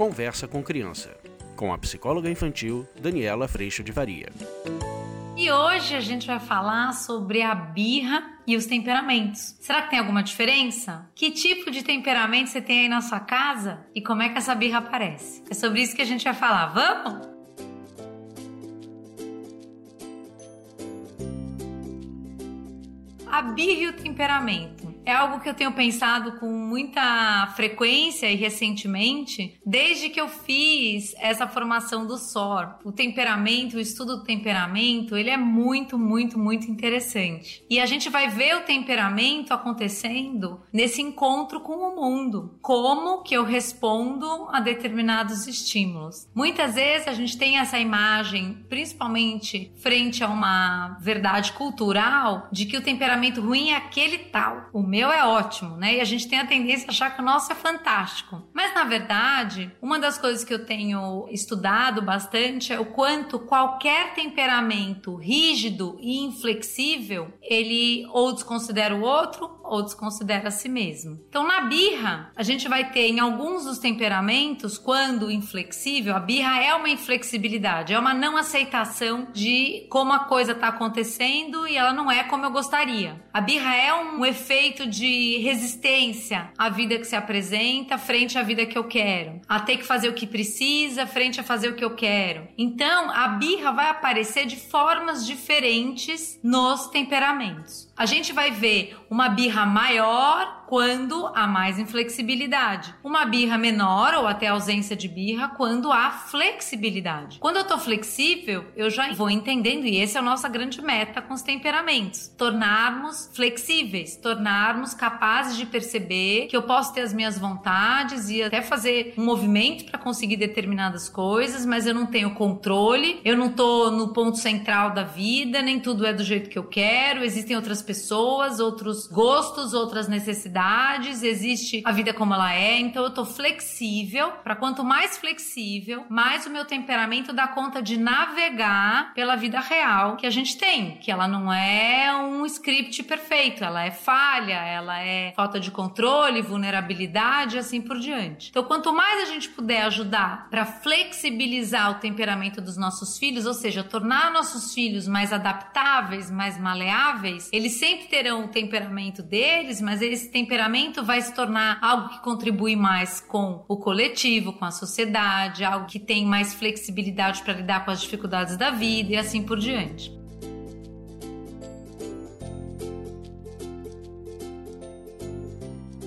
Conversa com Criança, com a psicóloga infantil Daniela Freixo de Varia. E hoje a gente vai falar sobre a birra e os temperamentos. Será que tem alguma diferença? Que tipo de temperamento você tem aí na sua casa e como é que essa birra aparece? É sobre isso que a gente vai falar. Vamos? A birra e o temperamento é algo que eu tenho pensado com muita frequência e recentemente, desde que eu fiz essa formação do SOR. O temperamento, o estudo do temperamento, ele é muito, muito, muito interessante. E a gente vai ver o temperamento acontecendo nesse encontro com o mundo. Como que eu respondo a determinados estímulos. Muitas vezes a gente tem essa imagem, principalmente frente a uma verdade cultural, de que o temperamento ruim é aquele tal. O meu é ótimo, né? E a gente tem a tendência a achar que o nosso é fantástico. Mas na verdade, uma das coisas que eu tenho estudado bastante é o quanto qualquer temperamento rígido e inflexível, ele ou desconsidera o outro ou desconsidera a si mesmo. Então, na birra, a gente vai ter em alguns dos temperamentos, quando inflexível, a birra é uma inflexibilidade, é uma não aceitação de como a coisa está acontecendo e ela não é como eu gostaria. A birra é um efeito de resistência à vida que se apresenta frente à vida que eu quero, a ter que fazer o que precisa frente a fazer o que eu quero. Então, a birra vai aparecer de formas diferentes nos temperamentos. A gente vai ver uma birra maior quando há mais inflexibilidade. Uma birra menor ou até ausência de birra quando há flexibilidade. Quando eu tô flexível, eu já vou entendendo e esse é a nossa grande meta com os temperamentos, tornarmos flexíveis, tornarmos capazes de perceber que eu posso ter as minhas vontades e até fazer um movimento para conseguir determinadas coisas, mas eu não tenho controle, eu não tô no ponto central da vida, nem tudo é do jeito que eu quero, existem outras pessoas, outros gostos, outras necessidades necessidades, existe a vida como ela é, então eu tô flexível, para quanto mais flexível, mais o meu temperamento dá conta de navegar pela vida real que a gente tem, que ela não é um script perfeito, ela é falha, ela é falta de controle, vulnerabilidade, assim por diante. Então, quanto mais a gente puder ajudar para flexibilizar o temperamento dos nossos filhos, ou seja, tornar nossos filhos mais adaptáveis, mais maleáveis, eles sempre terão o temperamento deles, mas eles têm temperamento vai se tornar algo que contribui mais com o coletivo, com a sociedade, algo que tem mais flexibilidade para lidar com as dificuldades da vida e assim por diante.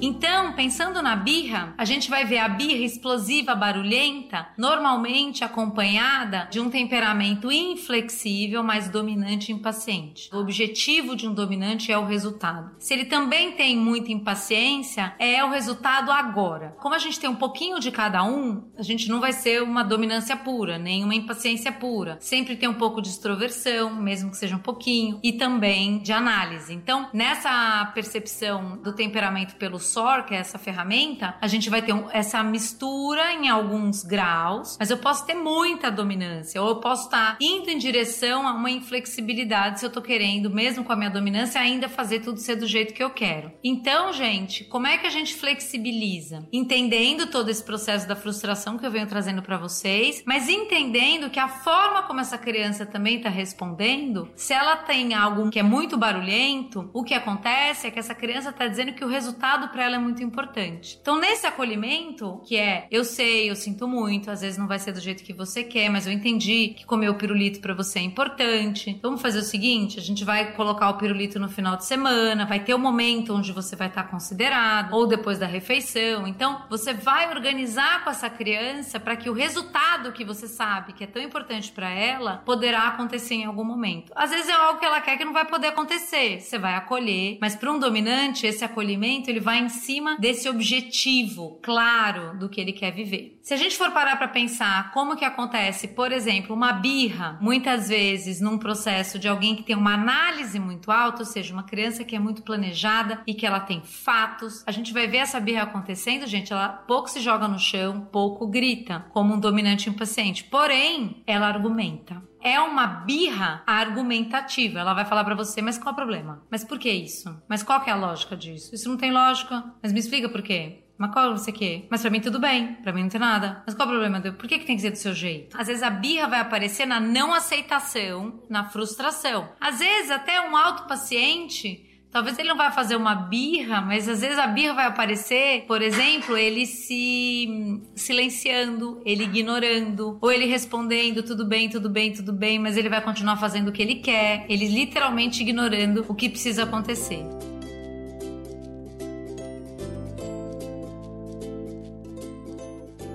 Então, pensando na birra, a gente vai ver a birra explosiva, barulhenta, normalmente acompanhada de um temperamento inflexível, mas dominante e impaciente. O objetivo de um dominante é o resultado. Se ele também tem muita impaciência, é o resultado agora. Como a gente tem um pouquinho de cada um, a gente não vai ser uma dominância pura, nem uma impaciência pura. Sempre tem um pouco de extroversão, mesmo que seja um pouquinho, e também de análise. Então, nessa percepção do temperamento pelo Que é essa ferramenta, a gente vai ter um, essa mistura em alguns graus, mas eu posso ter muita dominância, ou eu posso estar indo em direção a uma inflexibilidade se eu tô querendo, mesmo com a minha dominância, ainda fazer tudo ser do jeito que eu quero. Então, gente, como é que a gente flexibiliza? Entendendo todo esse processo da frustração que eu venho trazendo para vocês, mas entendendo que a forma como essa criança também tá respondendo, se ela tem algo que é muito barulhento, o que acontece é que essa criança tá dizendo que o resultado para ela é muito importante. Então, nesse acolhimento, que é eu sei, eu sinto muito, às vezes não vai ser do jeito que você quer, mas eu entendi que comer o pirulito para você é importante. Vamos fazer o seguinte: a gente vai colocar o pirulito no final de semana, vai ter o um momento onde você vai estar considerado, ou depois da refeição. Então, você vai organizar com essa criança para que o resultado que você sabe que é tão importante para ela poderá acontecer em algum momento. Às vezes é algo que ela quer que não vai poder acontecer. Você vai acolher, mas para um dominante, esse acolhimento ele vai em cima desse objetivo claro do que ele quer viver. Se a gente for parar para pensar como que acontece, por exemplo, uma birra, muitas vezes num processo de alguém que tem uma análise muito alta, ou seja, uma criança que é muito planejada e que ela tem fatos, a gente vai ver essa birra acontecendo, gente, ela pouco se joga no chão, pouco grita, como um dominante impaciente. Porém, ela argumenta é uma birra argumentativa. Ela vai falar para você, mas qual é o problema? Mas por que isso? Mas qual que é a lógica disso? Isso não tem lógica. Mas me explica por quê. Mas qual você quer? Mas pra mim tudo bem, pra mim não tem nada. Mas qual o problema? Por que, que tem que ser do seu jeito? Às vezes a birra vai aparecer na não aceitação, na frustração. Às vezes até um alto paciente Talvez ele não vai fazer uma birra, mas às vezes a birra vai aparecer, por exemplo, ele se silenciando, ele ignorando, ou ele respondendo tudo bem, tudo bem, tudo bem, mas ele vai continuar fazendo o que ele quer, ele literalmente ignorando o que precisa acontecer.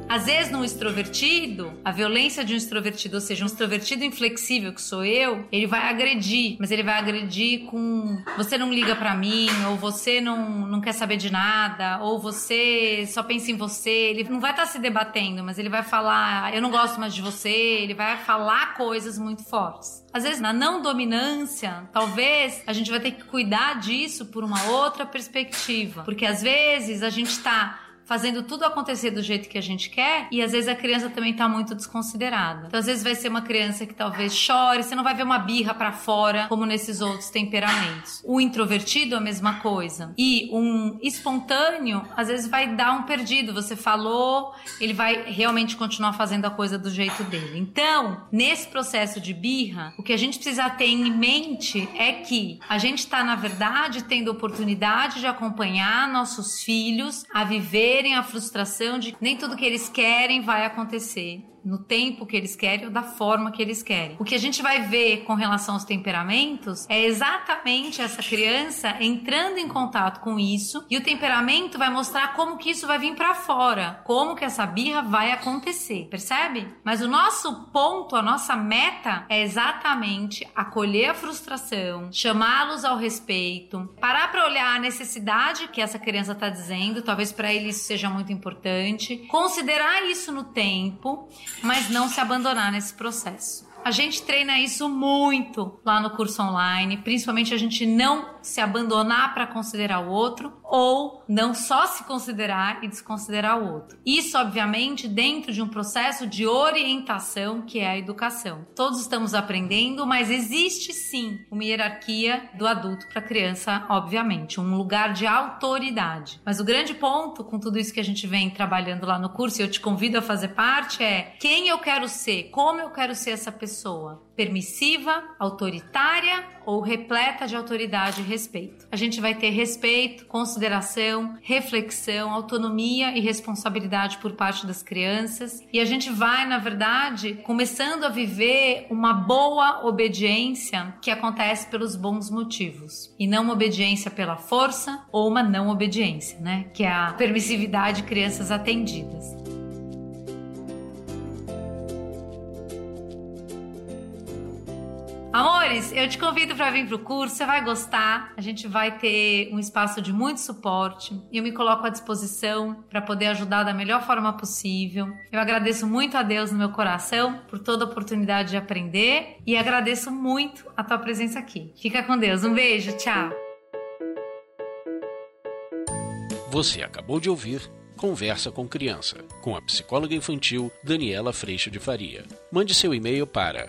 Às vezes, num extrovertido, a violência de um extrovertido, ou seja, um extrovertido inflexível que sou eu, ele vai agredir, mas ele vai agredir com você não liga para mim, ou você não, não quer saber de nada, ou você só pensa em você. Ele não vai estar tá se debatendo, mas ele vai falar, eu não gosto mais de você, ele vai falar coisas muito fortes. Às vezes, na não dominância, talvez a gente vai ter que cuidar disso por uma outra perspectiva. Porque às vezes a gente está fazendo tudo acontecer do jeito que a gente quer e às vezes a criança também tá muito desconsiderada. Então às vezes vai ser uma criança que talvez chore, você não vai ver uma birra para fora como nesses outros temperamentos. O introvertido a mesma coisa. E um espontâneo às vezes vai dar um perdido, você falou, ele vai realmente continuar fazendo a coisa do jeito dele. Então, nesse processo de birra, o que a gente precisa ter em mente é que a gente está na verdade tendo oportunidade de acompanhar nossos filhos a viver terem a frustração de que nem tudo que eles querem vai acontecer no tempo que eles querem ou da forma que eles querem. O que a gente vai ver com relação aos temperamentos é exatamente essa criança entrando em contato com isso e o temperamento vai mostrar como que isso vai vir para fora, como que essa birra vai acontecer, percebe? Mas o nosso ponto, a nossa meta é exatamente acolher a frustração, chamá-los ao respeito, parar para olhar a necessidade que essa criança está dizendo, talvez para ele isso seja muito importante, considerar isso no tempo mas não se abandonar nesse processo. A gente treina isso muito lá no curso online, principalmente a gente não se abandonar para considerar o outro ou não só se considerar e desconsiderar o outro. Isso, obviamente, dentro de um processo de orientação que é a educação. Todos estamos aprendendo, mas existe sim uma hierarquia do adulto para a criança, obviamente, um lugar de autoridade. Mas o grande ponto com tudo isso que a gente vem trabalhando lá no curso, e eu te convido a fazer parte, é quem eu quero ser, como eu quero ser essa pessoa permissiva, autoritária ou repleta de autoridade e respeito. A gente vai ter respeito, consideração, reflexão, autonomia e responsabilidade por parte das crianças e a gente vai, na verdade, começando a viver uma boa obediência que acontece pelos bons motivos e não uma obediência pela força ou uma não obediência, né? Que é a permissividade de crianças atendidas. Amores, eu te convido para vir para o curso, você vai gostar. A gente vai ter um espaço de muito suporte e eu me coloco à disposição para poder ajudar da melhor forma possível. Eu agradeço muito a Deus no meu coração por toda a oportunidade de aprender e agradeço muito a tua presença aqui. Fica com Deus, um beijo, tchau. Você acabou de ouvir Conversa com Criança, com a psicóloga infantil Daniela Freixo de Faria. Mande seu e-mail para